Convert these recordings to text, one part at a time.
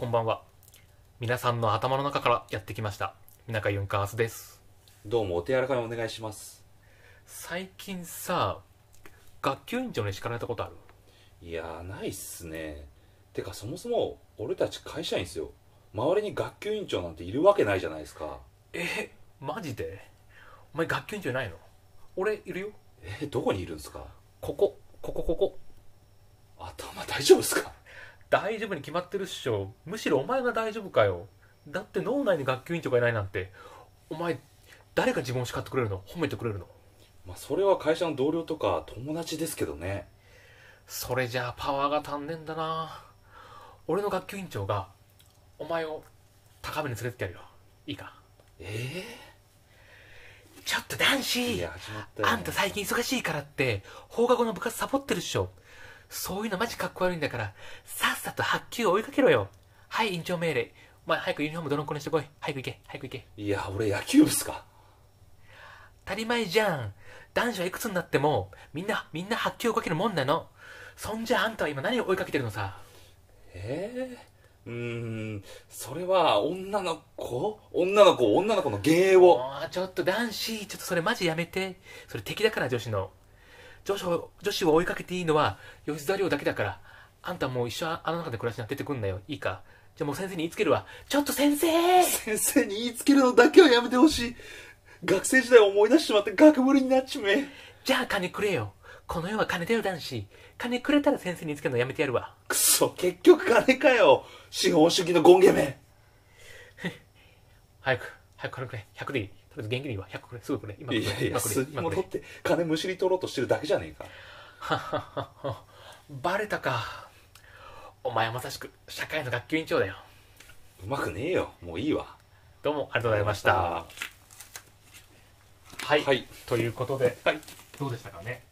こんばんは。皆さんの頭の中からやってきました。みなかユンカースです。どうもお手柔らかにお願いします。最近さ学級委員長に叱られたことある？いやーないっすね。てかそもそも俺たち会社員っすよ。周りに学級委員長なんているわけないじゃないですか。えマジで？お前学級委員長いないの？俺いるよ。えどこにいるんですか？ここここここ。頭大丈夫っすか？大丈夫に決まってるっしょ。むしろお前が大丈夫かよ。だって脳内に学級委員長がいないなんて。お前誰が自分を叱ってくれるの？褒めてくれるの？まあそれは会社の同僚とか友達ですけどね。それじゃあパワーが足んねんだな。俺の学級委員長がお前を高めに連れてってやるよ。いいか？えちょっと男え子いや始まったよ、あんた最近忙しいからって放課後の部活サボってるっしょそういうのマジかっこ悪いんだからさっさと発球を追いかけろよ。はい委員長命令。お前早くユニフォームドロンコにしてこい。早く行け。早く行け。いや俺野球部っすか？当たり前じゃん。男子はいくつになってもみんなみんな発球を追いかけるもんなの。そんじゃあんたは今何を追いかけてるのさ？ええうーん。それは女の子？女の子女の子の幻影をちょっと男子ちょっとそれマジやめて。それ敵だから女子の女子を女子を追いかけていいのは吉沢亮だけだからあんたもう一生あの中で暮らしな出てくんなよ。いいか？じゃあもう先生に言いつけるわ。ちょっと先生！先生に言いつけるのだけはやめてほしい。学生時代を思い出してしまって学ぶりになっちめえ。じゃあ金くれよ。この世は金だよ男子。金くれたら先生に言いつけるのやめてやるわ。くそ結局金かよ。資本主義のゴンゲめ。早く早く金くれ。100でいい現金でいいわ100くれすぐくれ今くれいやいやって金むしり取ろうとしてるだけじゃねえか。ははははバレたか。お前はまさしく社会の学級委員長だよ。うまくねえよ。もういいわ。どうもありがとうございました。はい、はい。ということで、はい。どうでしたかね。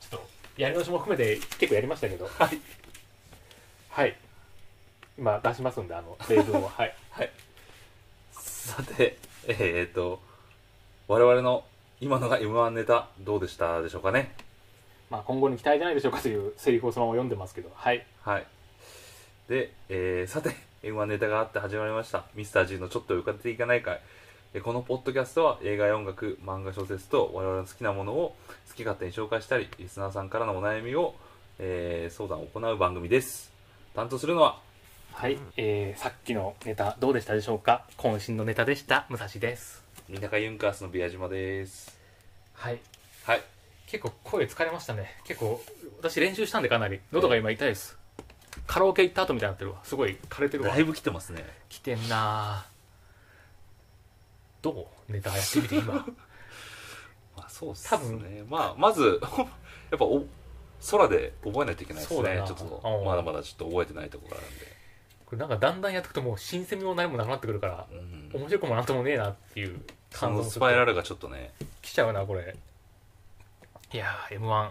ちょっとやり直しも含めて結構やりましたけど。はい。はい。今出しますんであの例文を。はい。はい。さてえー、っと我々の今のが m 1ネタどうでした？でしょうかね。まあ今後に期待じゃないでしょうかというセリフをそのまま読んでますけど。はい。はい。で、えー、さて m 1ネタがあって始まりました。ミスター G のちょっと浮かれていかないかいえーこのポッドキャストは映画や音楽漫画小説と我々の好きなものを好き勝手に紹介したりリスナーさんからのお悩みを、えー相談を行う番組です。担当するのははい、えー、さっきのネタどうでしたでしょうか？渾身のネタでした。武蔵です三鷹ユンカースの宮島です。はい。はい。結構声疲れましたね。結構私練習したんでかなり。喉が今痛いです。カラオケ行った後みたいになってるわ。すごい枯れてるわ。だいぶ来てますね。来てんなどうネタやってみて今。まあそうっす多ねまあまず やっぱお空で覚えないといけないですね。ちょっとうん。まだまだちょっと覚えてないところがあるんでこれなんかだんだんやっていくともう新鮮味も何もなくなってくるからうん。面白くもなんともねえなっていうそ感動スパイラルがちょっとね来ちゃうなこれ。いやー m 1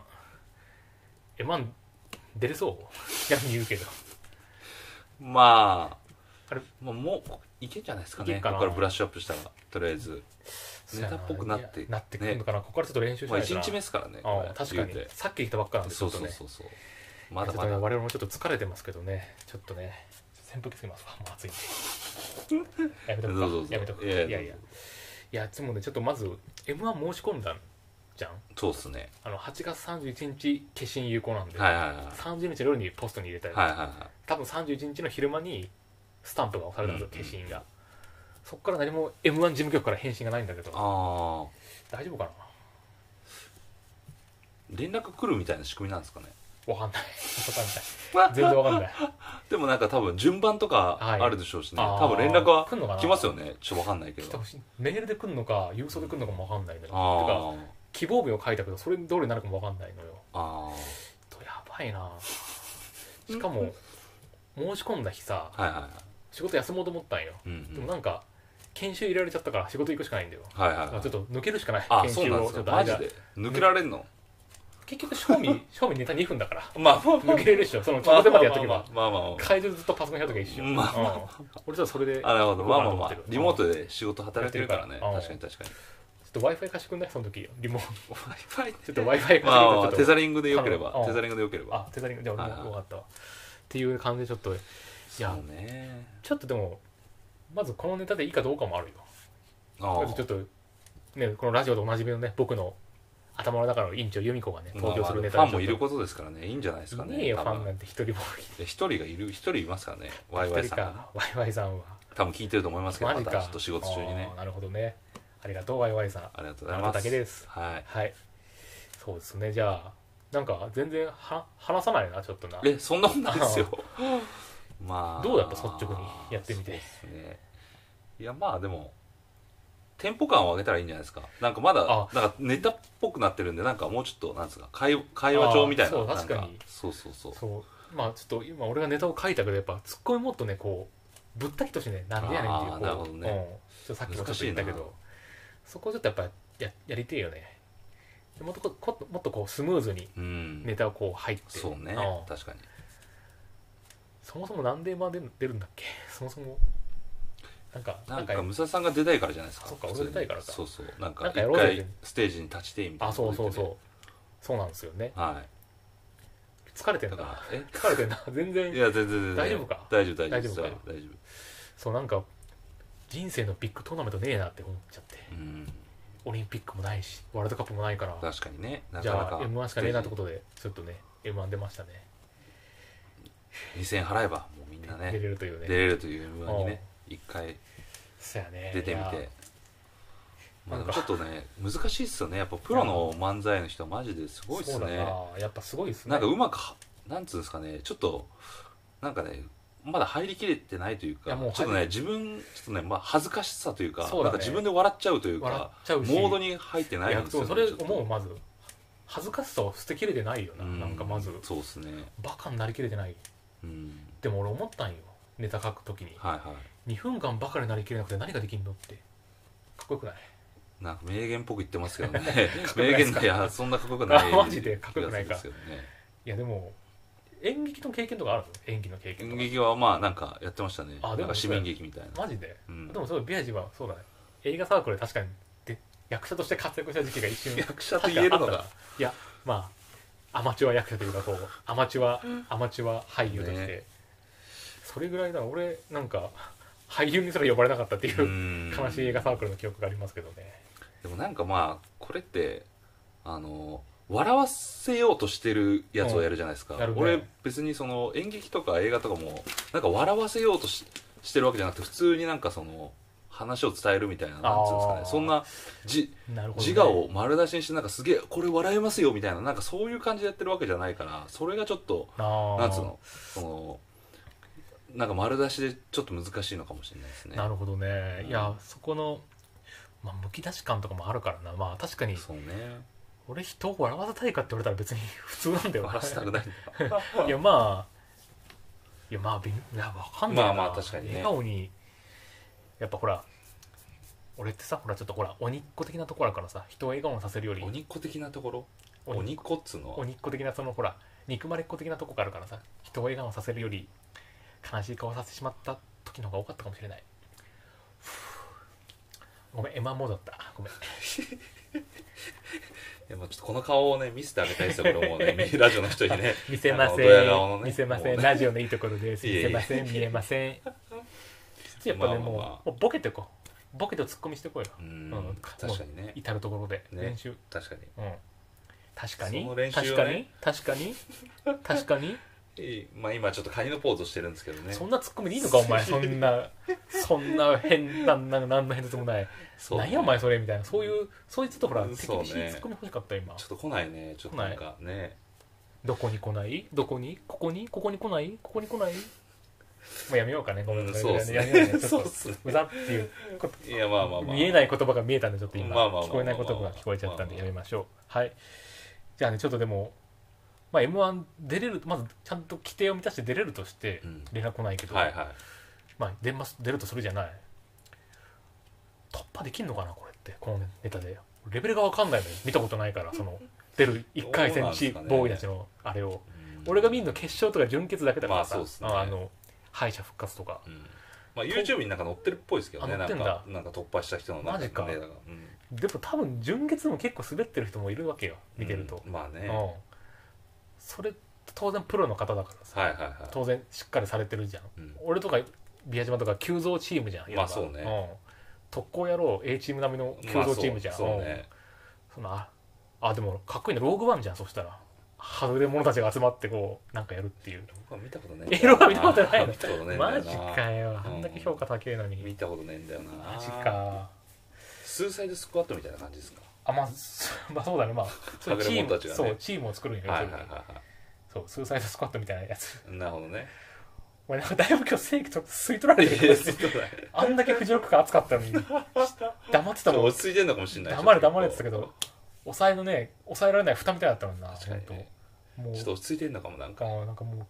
m 1出れそう？逆に言うけど。まああれまあ、もういけんじゃないですかね。ここからブラッシュアップしたらとりあえず。ネタっぽくなってなってくるのかな、ここからちょっと練習しまあないとな。1日目ですからね確かに。さっき来たばっかなんでちそうそうそうそう。まだまだ。我々もちょっと疲れてますけどね。ちょっとね扇風機つけますわ。もう暑いんで。やめとくか。どうぞどう。ぞやめとくか。いやいや。いやいや。いやつもねちょっとまず m 1申し込んだんじゃん？そうっすね。あの8月31日消印有効なんで、はいはいはい30日の夜にポストに入れたり、はいはいはい多分31日の昼間にスタンプが押されたんですよ、うん消印が。そっから何も m 1事務局から返信がないんだけど。ああ大丈夫かな？連絡来るみたいな仕組みなんですかね？わかんない。わかんない。全然わかんない。でもなんか多分順番とかはい。あるでしょうしね、あー。多分連絡は来んのかな？来ますよね。ちょっとわかんないけど。来てほしい。メールで来るのか郵送で来るのかもわかんないのよ。てかあ希望日を書いたけどそれ通りになるかもわかんないのよ。ああとやばいな。しかも申し込んだ日さあはいはいはい。仕事休もうと思ったんよ。うんうん。でもなんか研修入れられちゃったから仕事行くしかないんだよ。はいはいはい。ちょっと抜けるしかない。あ研修を。そうなんですちょっと間かマジで？抜けられんの？結局賞味 賞味ネタ2分だから。まあまあまあ抜けれるでしょ。そのまあ直前までやっとけば。まあまあまあまあ会場ずっとパソコンやっとけば一緒、まあまうん俺ちょっとそれで。あなるほど。まあまあまあ。リモートで仕事働いてるからね。うん。確かに確かに。ちょっと w i f i 貸してくんない？その時リモート。Wi-Fi ちょっと w i f i 貸してくんまあまあまあ。ないテザリングでよければ。うん。テザリングでよければ。あテザリング。じゃあ俺も分かったわ。っていう感じでちょっと。やそうね。ちょっとでもまずこのネタでいいかどうかもあるよ。あまずちょっとねこのラジオでおなじみのね僕の頭の中の委員長由美子がね登場するネタファンもいるこことですからね。いいんじゃないですかねいねえよファンなんて一人もで一人がいる一人いますからね。ワイワイさんがか。ワイワイさんは。多分聞いてると思いますけどまたちょっと仕事中にね。なるほどね。ありがとうワイワイさん。ありがとうございます。だけです。はい。はい。そうですね。じゃあなんか全然は話さないなちょっとな。えそんなもんないですよ。まあ。どうやった率直にやってみて。そうですね。いやまあでもテンポ感を上げたらいいんじゃないですか。なんかまだあ。なんかネタっぽくなってるんでなんかもうちょっとなんですか。会会話帳みたいな。あそう確かに。そうそうそう。そう。まあちょっと今俺がネタを書いたけどやっぱツッコミもっとねこうぶった切としてね。なんでやねんっていうなるほどね。うん、ちょっとさっきもちょっと言ったけど。そこをちょっとやっぱややりてえよね。でもっとここもっとこうスムーズにうん。ネタをこう入って。そうね。ん。確かに。そもそも何でまで出るんだっけ？そもそもなんかなんかムサさんが出たいからじゃないですかそっか俺出たいからか。そうそう。なんか一回ステージに立ちてみたいなあそうそうう。そうそうなんですよね。はい。疲れてんだえ？疲れてんな。全然。いや全然全然。大丈夫か？大丈夫大丈夫。大丈夫そうなんか人生のビッグトーナメントねえなって思っちゃって。夫うん。オリンピックもないしワールドカップもないから。確かにね。なじゃあ m 1しかねえなってことでちょっとね m 1出ましたね。2000円払えばもうみんな出ねれるというね出れるという m 1にね一回そやね。出てみいや。てまあでもちょっとね難しいっすよね。やっぱプロの漫才の人はマジですごいっすそうだねな。やっぱすごいっすね。なんかうまくはなんつうんですかね。ちょっとなんかねまだ入りきれてないというかいやもうちょっとね自分ちょっとね、まあ、恥ずかしさというかそうだね。なんか自分で笑っちゃうという笑っかちゃうし。モードに入ってないいんですよ、ね、やそうそれ思うまず。恥ずかしさを捨てきれてないよな、うん。なんかまず。そうですね。バカになりきれてない。うん。でも俺思ったんよ。ネタ書くときに。はいはい2分間バカになりきれなくて何ができんのって。かっこよくない？なんか名言っぽく言ってますけどね。名言いやそんなかっこよくない。あマジで？かっこよくないか？ね。いやでも演劇の経験とかあるの？演技の経験演劇はまあなんかやってましたね。あでも市民劇みたいな。マジで、うん。でもそうビアジはそうだね。映画サークルで確かにで役者として活躍した時期が一瞬 役者と言えるのがいやまあアマチュア役者というかこうアマチュアアマチュア俳優として、ね。それぐらいだ俺なんか俳優にすら呼ばれなかったっていううん。悲しい映画サークルの記憶がありますけどね。でもなんかまあこれってあの笑わせようとしてるやつをやるじゃないですか、うん。ね。俺別にその演劇とか映画とかもなんか笑わせようとししてるわけじゃなくて普通になんかその話を伝えるみたいななんつうんですかね。そんなじね、自我を丸出しにしてなんかすげえこれ笑えますよみたいななんかそういう感じでやってるわけじゃないからそれがちょっとなんつうの？そのなんか丸出しでちょっと難しいのかもしれないですね。なるほどね、うん。いやそこのまあむき出し感とかもあるからな。まあ確かにそうね。俺人を笑わせたいかって言われたら別に普通なんだよ。な笑わせたくないいやまあいやまあびいやわかんないな。まあまあ確かにね。笑顔にやっぱほら俺ってさほらちょっとほら鬼っ子的なところあるからさ人を笑顔にさせるより鬼っ子的なところ？鬼鬼っ子っつうのは？鬼っ子的なそのほら憎まれっ子的なとこがあるからさ人を笑顔にさせるより悲しい顔させてしまった時の方が多かったかもしれない。ごめんエマモードだった。ごめん。いやまあちょっとこの顔をね見せてあげたいですよこれもうね。ラジオの人にね。見せません、ね。見せません、ね。ラジオのいいところです。見せません。見えません。やっぱね、もうまあもうボケてこう。ボケとツッコミしてこいよ。ううん。ん確かにね。至る所で。ね。練習、確かに。うん。確かに。確かに。確かに。確かにまあ今ちょっとカニのポーズをしてるんですけどね。そんなツッコミでいいのかお前。そんなそんな変なな何の変哲もない、そうね。何やお前それみたいな。そういうそういうちょっとほらうん敵そうね。にツッコミ欲しかった今。ちょっと来ないねちょっとなんかね。どこに来ない？どこに？ここに？ここに来ない？ここに来ない？もうやめようかね。ごめんうんそうっすね。やめようね。ちょっとそうっすね。うざっていうこといやまあまあまあ。見えない言葉が見えたんでちょっと今、まあまあまあまあ。聞こえない言葉が聞こえちゃったんでやめましょう。はい。じゃあねちょっとでも、まあ、m 1出れるまずちゃんと規定を満たして出れるとしてうん。連絡来ないけど、はいはい。まあ、出ます出るとするじゃない。突破できんのかなこれってこのネタで。レベルが分かんないのよ。見たことないからその出る1回戦チどうなんですかね。ボーイたちのあれを。うん。俺が見るの決勝とか準決だけだからさ、まあそうっすね。あの敗者復活とか。うん。まあ YouTube になんか載ってるっぽいですけどね。なんあ載ってんだ。かなんか突破した人のなんマジか。ネタが。うん。でも多分準決も結構滑ってる人もいるわけよ。見てると、うん。まあね。うんそれ当然プロの方だからさ、はいはいはい。当然しっかりされてるじゃん。うん。俺とか宮島とか急増チームじゃんまあそうね。うん、特攻野郎 A チーム並みの急増チームじゃん、まあそうね。うんそのああでもかっこいいね。ローグワンじゃんそしたら。外れ者たちが集まってこうなんかやるっていう。僕は見たことないえローグワン見たことない。の見たことな。いマジかよ。あんだけ評価高いのに。見たことないんだよな。マジか。スーサイドスクワットみたいな感じですか？あまあそまあそうだねまあ。そうチーム、たちがね。そうチームを作るんよ、はいはいはい要するにはそうスーサイドスクワットみたいなやつ。いなるほどね。俺なんかだいぶ今日正規と吸い取られてるあんだけ藤岡が熱かったのに。黙ってたもん。落ち着いてんのかもしれない。黙れ黙れってたけど抑えのね抑えられない蓋みたいだったもんな確かにね。もう。ちょっと落ち着いてんのかもなんか。なんかもう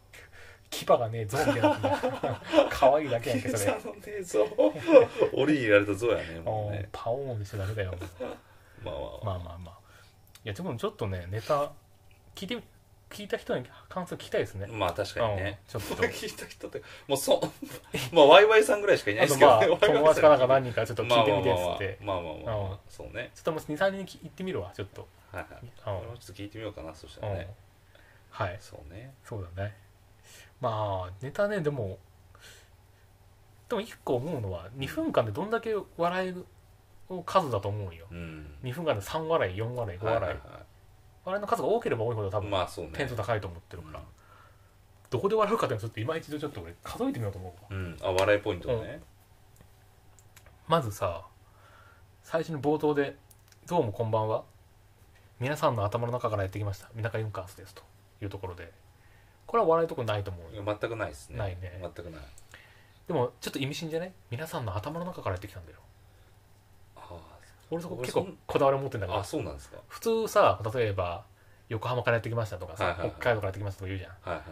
牙がね象みたいにな。可愛いだけやんけそれ。のねゾウ。檻に入れられたゾウやねもううんねパオーンにしてダメだよまあまあまあ。まあまあいやでもちょっとねネタ聞いてみ聞いた人に感想聞きたいですね。まあ確かにね。うんちょっと。聞いた人ってもうそうまあワイワイさんぐらいしかいないですけどね。まあ友達かなんか何人かちょっと聞いてみてっつって。まあまあまあまあ。そうね。ちょっともう23人行ってみるわちょっと。はいはい。うん。俺もちょっと聞いてみようかなそしたうん。らねはい。そうね。そうだね。まあネタねでもでも一個思うのは2分間でどんだけ笑いの数だと思うよ。うん。2分間で3笑い4笑い5笑い、はいはい笑いの数が多ければ多いほど多分はいまあそうね。点数高いと思ってるから、うんどこで笑うかっていうのはちょっと今一度ちょっと俺数えてみようと思うわ。うん。あ笑いポイントね。まずさ最初に冒頭で「どうもこんばんは皆さんの頭の中からやってきました。三中ユンカースです」というところで。これは笑いとこないと思うよ。全くないですね。ないね。全くない。でもちょっと意味深じゃない皆さんの頭の中からやってきたんだよ。あ俺そこ結構こだわり持ってんだけど。あそうなんですか。普通さ例えば横浜からやってきましたとかさ、はいはいはい。北海道からやってきましたとか言うじゃん。はいはいはい。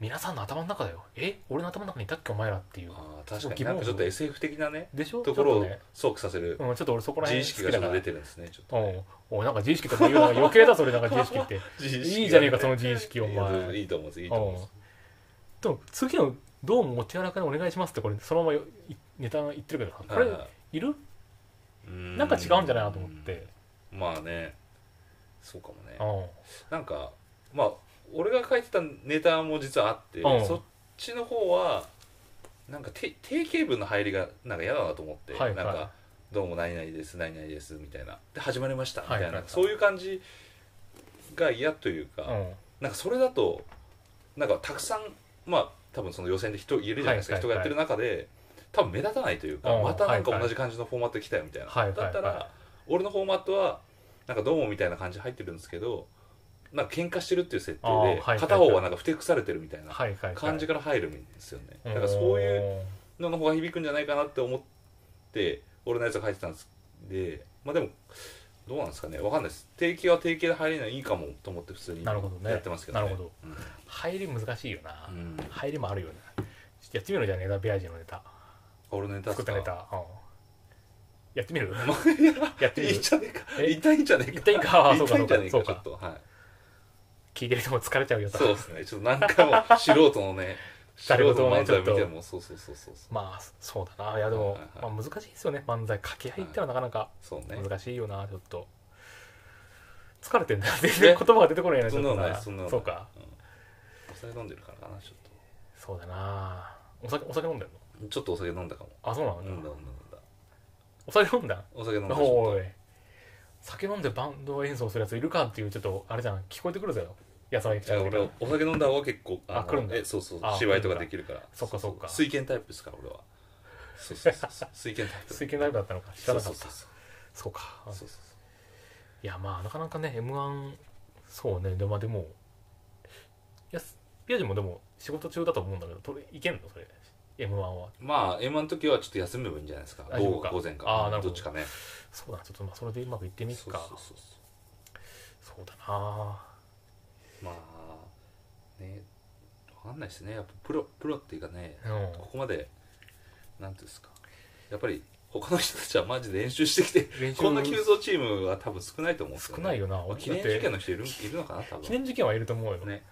皆さんの頭の中だよ。え？俺の頭の中にいたっけお前らっていう。あー確かに。なんかちょっと SF 的なねでしょ？ところを想起させる。うん、ちょっと俺そこら自意識がちょっと出てるんですねちょっとおね。うおいなんか自意識とか言うのが余計だそれなんか自意識って。いいじゃねえかその自意識お前。いいと思うんですいいと思うんですでも次の「どうもお手柔らかにお願いします」ってこれそのままネタ言ってるけどさ。これはいはい。いる？うなんか違うんじゃないなと思って。まあね。そうかもね。うん。なんかまあ俺が書いてたネタも実はあってうん。そっちの方はなんか定定型文の入りがなんか嫌だなと思って、はいはい。なんか「どうも何々です何々です」みたいな。で始まりましたみたいな、はいはい。はいそういう感じが嫌というか、うん。なんかそれだとなんかたくさんまあ多分その予選で人いるじゃないですか、はいはいはい。人がやってる中で多分目立たないというか、うん。またなんかはいはい同じ感じのフォーマットで来たよみたいな、はいはいはい。だったら俺のフォーマットはなんかどうもみたいな感じ入ってるんですけどなんか喧嘩してるっていう設定で、あーはいはいはい。片方はなんかふてくされてるみたいなはいはいはい。感じから入るんですよね、うん。だからそういうのの方が響くんじゃないかなって思って俺のやつが書いてたんです。でまあでもどうなんですかね。わかんないです。定型は定型で入れないいいかもと思って普通になるほどね。やってますけどね。なるほど。入り難しいよな、うん、うん入りもあるよね。やってみろじゃあネタビアージのネタ俺のネタ作ったネタ、うん、やってみる？ま やってみる？いいんじゃねえか。え？痛いんじゃねえか。痛いか？あそうか痛いんじゃねえかそうか。ちょっと。はい。聞いてる人も疲れちゃうよと。そうですね。ちょっと何回も素人のね 素誰人の漫才見てもそうそうそうそうそう。まあそうだな。いやでも、はいはいはい。まあ、難しいですよね。漫才掛け合いってのはなかなか。難しいよなちょっと。疲れてんだよ。全然言葉が出てこないなちょっとな。そうか。うん。お酒飲んでるからかなちょっそうだな。お酒お酒飲んでんの？とちょっとお酒飲んだかも。あそうなの、飲んだ飲んだ飲んだ。お酒飲んだ？お酒飲んだ。おい。酒飲んでバンド演奏するやついるかっていうちょっとあれじゃん。聞こえてくるぜよ。安原駅いや俺お酒飲んだ方が結構のあ来るんだ。えそうそうあ芝居とかできるから。そっかそっか。水拳タイプですから俺は。そうそうそう。水拳タイプ。水拳ライブだったのか。知らなかった。そうそうそうか。そうそうそう。いやまあなかなかね m 1そうね。で,、まあ、でもいやピアジもでも仕事中だと思うんだけどとれいけんの？それ m 1は。まあ M1 の時はちょっと休めばいいんじゃないですか。午後かか。午前かあーなるほど。どっちかね。そうだちょっとまあそれでうまくいってみっか。そうそうそうそう。だなまあねわかんないですね。やっぱプロプロっていうかねうん。ここまでなんていうんですか。やっぱり他の人たちはマジで練習してきてこんな急増チームは多分少ないと思うんですよ、ね、少ないよなまあ記念事件の人いるいるのかな多分。記念事件はいると思うよ、ね。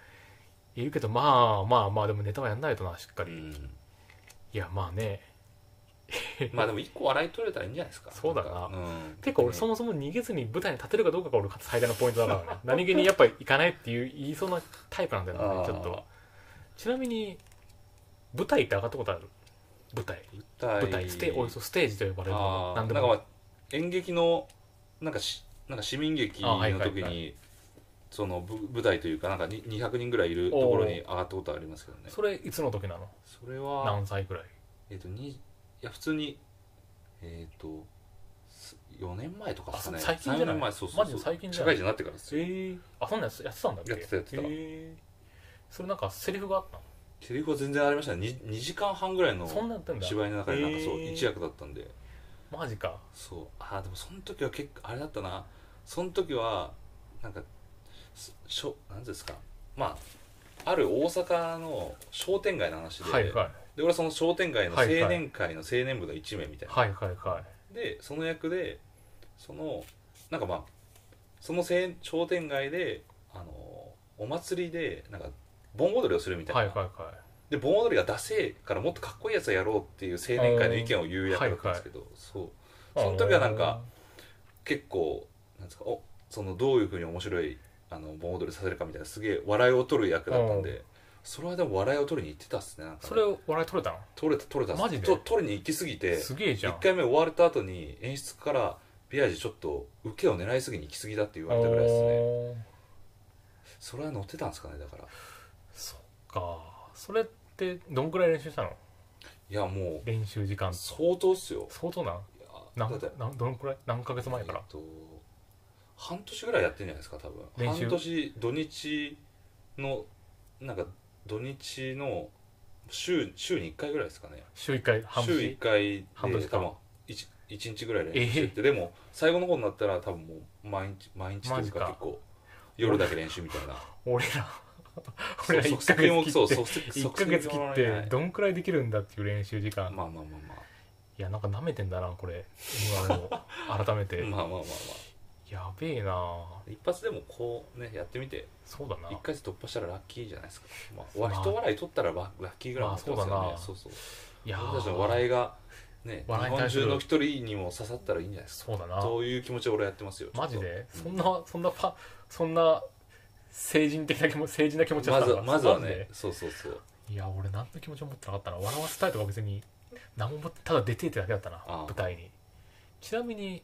いるけどまあまあまあでもネタはやんないとなしっかり、うんいやまあね。まあでも一個笑い取れたらいいんじゃないですか。そうだな。うん。てか俺そもそも逃げずに舞台に立てるかどうかが俺最大のポイントだからね。何気にやっぱり行かないっていう言いそうなタイプなんだよねちょっと。ちなみに舞台って上がったことある？舞台。舞舞台ステおよそステージと呼ばれるものあー。何でも。なんかまあ演劇のなんかしなんか市民劇のあはいはい時に、はいそのぶ舞台というかなんかに200人ぐらいいるところに上がったことありますけどね。それいつの時なの？それは何歳くらい？えっ、とにいや普通にえっ、とす4年前とかですかね。最近じゃない？3年前そうそうマジそう社会人になってからですよ。ええあそんなやつやってたんだっけ？やってたやってた。ええそれなんかセリフがあったの？セリフは全然ありましたね。2, 時間半ぐらいの芝居の中でなんかそう一役だったんで。マジか。そう。あーでもその時は結構あれだったな。その時はなんかすしょなんですか？まあある大阪の商店街の話で,、はいはい。で俺はその商店街の青年会の青年部の1名みたいな、はいはいはい。でその役でそのなんかまあその青商店街であのお祭りでなんか盆踊りをするみたいな、はいはいはい。で盆踊りがダセえからもっとかっこいいやつをやろうっていう青年会の意見を言う役だったんですけど、そう。その時はなんか結構なんですかおそのどういうふうに面白いあの盆踊りさせるかみたいなすげえ笑いを取る役だったんうでそれはでも笑いを取りに行ってたっすねなんかね。それを笑い取れたの？取れた取れたマジで？と取りに行きすぎてすげえじゃん。1回目終われた後に演出からビアージちょっと受けを狙いすぎに行きすぎだって言われたぐらいですね。おー。それは乗ってたんですかねだから。そっか。それってどんくらい練習したの？いやもう練習時間。相当っすよ。相当なん？いやなんだってなんどのくらい？何ヶ月前から？えっと半年ぐらいやってんじゃないですか多分。半年土日のなんか土日の週週に1回ぐらいですかね。週1回半週年1回半年多分 1, 一日ぐらい練習してて、でも最後の方になったら多分もう毎日毎日というかか。結構夜だけ練習みたいな。俺ら俺らそう1ヶ月切って即1ヶ月切ってどんくらいできるんだっていう練習時間。まあまあまあまいやなんか舐めてんだなこれ。M1 を改めて。あまあまあまあ。まやべえな。あ一発でもこうねやってみて。そうだな。一回突破したらラッキーじゃないですか、まあ、まあ人笑い取ったらララッキーぐらいになってますよね、まあそうだな。そうそう。いやー。俺たちの笑いがね日本中の一人にも刺さったらいいんじゃないですそうだな。かそういう気持ちで俺はやってますよマジで？ちょっとそんなそんなパそんな成人的な気持ち成人な気持ちだまずったのまずはね。そうそうそう。いや俺何の気持ちも持ってなかったな。笑わせたいとか別に何もただ出てってだけだったな。舞台に。ちなみに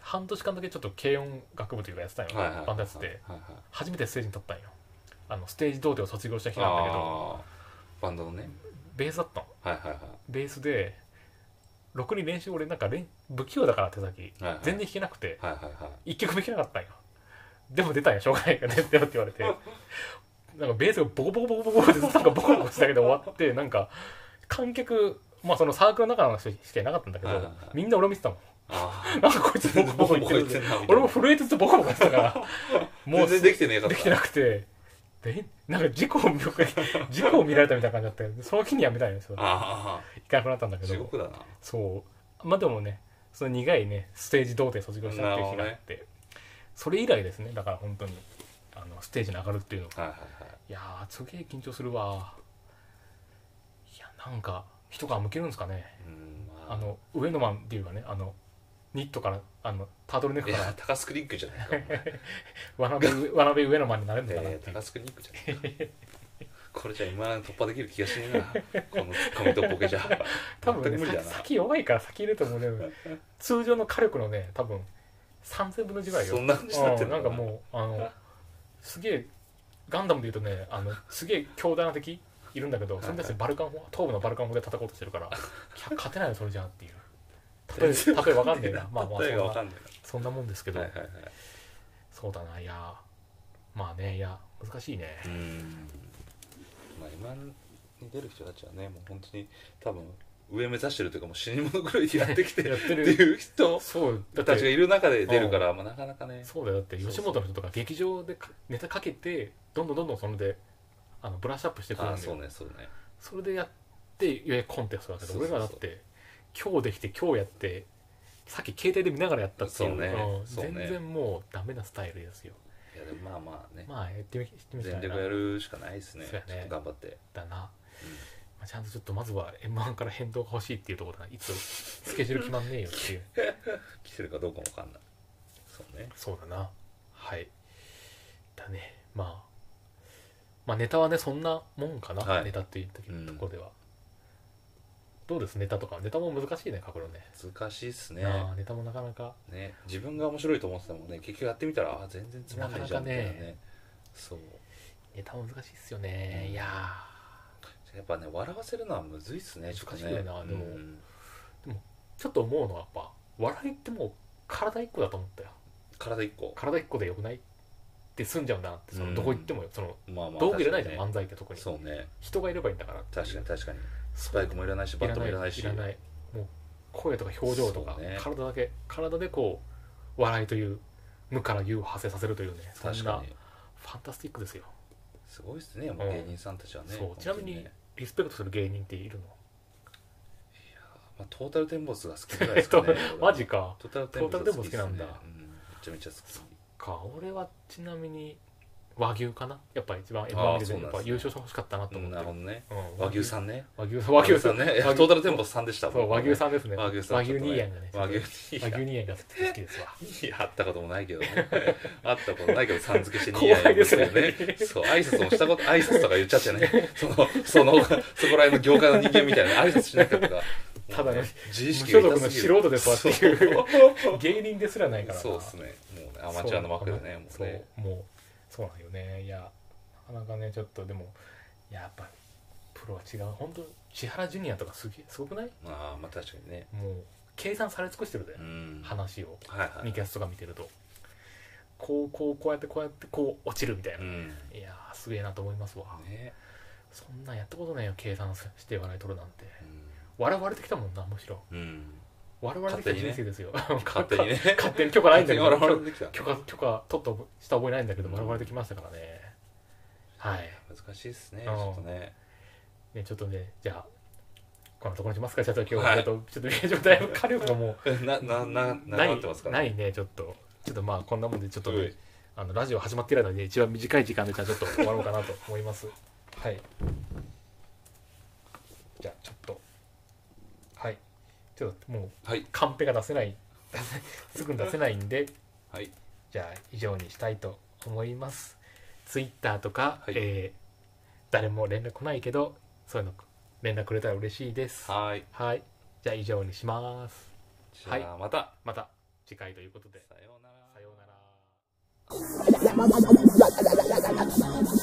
半年間だけちょっと軽音楽部というかやってたんよ、はいはいはいバンドやってて。はいはい。初めてステージに立ったんよ。あのステージ童貞を卒業した日なんだけど。バンドのね。ベースだったの。はいはいはい。ベースでろくに練習俺なんか練不器用だから手先。はいはい。全然弾けなくて。はいはいはい。一曲も弾けなかったんよ。でも出たんよしょうがないから出てよって言われて。なんかベースがボコボコボコボコってなんかボコボコしてたけど終わってなんか観客まあそのサークルの中の人しかいなかったんだけど、はいはいはいみんな俺を見てたもんあなんかこいつボコボコ言ってる俺も震えててボコボコしてたから。もう全然できてねえかできてなくて。でなんか事故を見 事故を見られたみたいな感じだったけどその日には見たんですよあ行かなくなったんだあけど。地獄だな。そう。まあでもねその苦いねステージ童貞卒業したっていう日があって、それ以来ですねだから本当にあのステージに上がるっていうのが。はいはいはい。いやーすげえ緊張するわ。いやなんか一皮むけるんですかね。うんまあ。の上野マンっていうかねあのニットからあのタートルネッいクからや高須クリックじゃないか。わなべわなべ上野マンになれるのかな？っていうえー高須クリックじゃないか。これじゃ今突破できる気がしねえな。このツッコミとボケじゃ。多分ね全く無理だな。先先弱いから先入れると思うけど通常の火力のね多分3000分の1ぐらいよ。そんな感じになってうんんのな？んかもうあのすげえガンダムで言うとねあのすげえ強大な敵いるんだけどそれに対してバルカン砲頭部のバルカン砲で戦おうとしてるからいや勝てないよそれじゃあっていう例え例えわかんねえな。まあまあそんな。そんなもんですけど、はいはいはい。そうだな。いやまあねいや難しいね。うーん。まあ今に出る人たちはねもう本当に多分上目指してるというかもう死に物狂いでやってきてる やってってるいう人そうだたちがいる中で出るから、まあ、なかなかね。そうだよ。だって吉本の人とか劇場でかネタかけてどんどんどんどんそれであのブラッシュアップしてくるああそうねそうね。それでやっていわゆるコンテストだけど俺らだって今日できて今日やってさっき携帯で見ながらやったっていう。そうね。ん。そうね。全然もうダメなスタイルですよ。いやでもまあまあね、まあやってみやってみたい。な全力やるしかないですね。そうやね。ちょっと頑張って。だな。まあちゃんとちょっとまずは m 1から返答が欲しいっていうところだな。いつスケジュール決まんねえよっていう。来てるかどうかもわかんない。そうね。そうだな。はい。だね。まあ。まあネタはねそんなもんかな、はい。ネタっていう時ところでは、どうです？ネタとかネタも難しいね書くのね。難しいっすね。ああネタもなかなか。ね自分が面白いと思ってたもんね。結局やってみたらあ全然つまんないじゃんみたいなね。なかなかね。そう。ネタも難しいっすよね、うん。いややっぱね笑わせるのはむずいっすねちょっとね。難しいよなでも。うん。ーちょっと思うのはやっぱ笑いってもう体一個だと思ったよ。体一個。体一個でよくない？って済んじゃうんだなってそのうん。どこ行ってもよ。そのまあまあ道具いらないじゃん、確かにね。漫才って特に。そうね。人がいればいいんだからっていう。確かに確かにススパイクもいらないしバットもいらないし。いらない。もう声とか表情とか、ね。体だけ体でこう笑いという無から有を発生させるというねそんなファンタスティックですよ、すごいっすね。もう芸人さんたちはねそう。ちなみにリスペクトする芸人っているのまあ、トータルテンボスが好きぐらいですかね。マジか。トータルテンボス好きなんだ。うん。めちゃめちゃ好き。か俺はちなみに和牛かな？やっぱ一番 m 1見てて優勝してほしかったなとうん思って。る、なるほどね。うん。和牛さんね。和牛和牛さん。ね。トータルテンボスさんでしたそう和牛さんですね。和牛さん和牛ニーヤンがね。和牛和牛ニーヤンが好きですわ。いや、会ったこともないけどね。会ったことないけど、さん付けしてに怖いですね。そう、挨拶もしたこと、挨拶とか言っちゃってね。その、その、そこら辺の業界の人間みたいな。挨拶しなきゃとか。ただね自意無識所属の素人ですわっていう。芸人ですらないからな。そうですね。もうね、アマチュアの枠でね、もうね。もうそうなんよねいやなかなかねちょっとでもいややっぱプロは違う本当千原ジュニアとかすげえすごくない？まあ、まあ確かにね。もう計算され尽くしてるで、うん。話をはいはい。ミキャスとか見てるとこうこうこうやってこうやってこう落ちるみたいな、うん。いやーすげえなと思いますわ、ね。そんなんやったことないよ計算して笑い取るなんてう笑われてきたもんなむしろん。うん。笑われてきた人生ですよ。勝手にね。勝手に 許可ないんだけど。許可許可取ったした覚えないんだけどうん。笑われてきましたからね、はい。難しいですね、ん。ちょっとね。ねちょっとねじゃあこのところにしますか？ちょっと今日。は、はい。ちょっとちょっとちょっとだいぶ火力がもう な、な、な、な、ないなってますかないねちょっと。ちょっとまあこんなもんでちょっとね、はい。あのラジオ始まって以来ので一番短い時間でじゃあちょっと終わろうかなと思います。はい。じゃあちょっと。はいちょっともうはい。カンペが出せない すぐ出せないんではい。じゃあ以上にしたいと思いますツイッターとか、はいえー誰も連絡来ないけどそういうの連絡くれたら嬉しいですはい。はいじゃあ以上にしますじゃあ、また。また次回ということでさようなら。さようなら